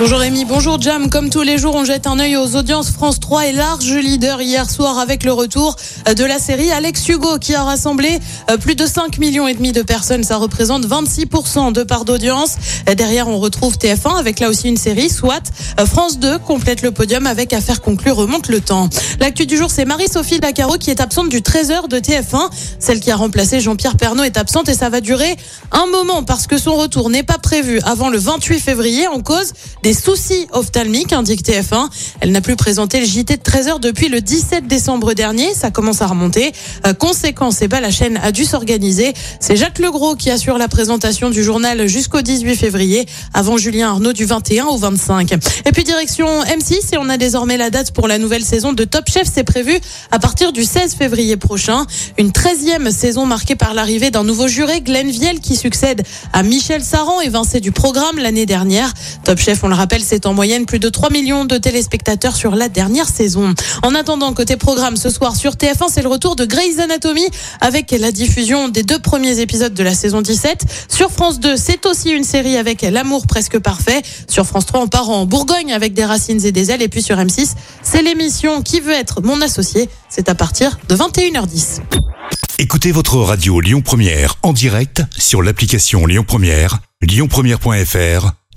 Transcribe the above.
Bonjour Rémi, bonjour Jam. Comme tous les jours, on jette un œil aux audiences. France 3 est large leader hier soir avec le retour de la série Alex Hugo qui a rassemblé euh, plus de 5 millions et demi de personnes. Ça représente 26% de part d'audience. Euh, Derrière, on retrouve TF1 avec là aussi une série, soit euh, France 2 complète le podium avec Affaire conclue remonte le temps. L'actu du jour, c'est Marie-Sophie Lacaro qui est absente du 13h de TF1. Celle qui a remplacé Jean-Pierre Pernaud est absente et ça va durer un moment parce que son retour n'est pas prévu avant le 28 février en cause soucis ophtalmiques, indique TF1. Elle n'a plus présenté le JT de 13h depuis le 17 décembre dernier. Ça commence à remonter. Euh, conséquence, eh ben, la chaîne a dû s'organiser. C'est Jacques Legros qui assure la présentation du journal jusqu'au 18 février, avant Julien Arnaud du 21 au 25. Et puis direction M6 et on a désormais la date pour la nouvelle saison de Top Chef. C'est prévu à partir du 16 février prochain. Une 13e saison marquée par l'arrivée d'un nouveau juré, Glenn Viel, qui succède à Michel Saran, évincé du programme l'année dernière. Top Chef, on le rappelle, c'est en moyenne plus de 3 millions de téléspectateurs sur la dernière saison. En attendant, côté programme, ce soir sur TF1, c'est le retour de Grey's Anatomy avec la diffusion des deux premiers épisodes de la saison 17. Sur France 2, c'est aussi une série avec l'amour presque parfait. Sur France 3, on part en Bourgogne avec des racines et des ailes. Et puis sur M6, c'est l'émission Qui veut être mon associé. C'est à partir de 21h10. Écoutez votre radio Lyon Première en direct sur l'application Lyon Première, lyonpremière.fr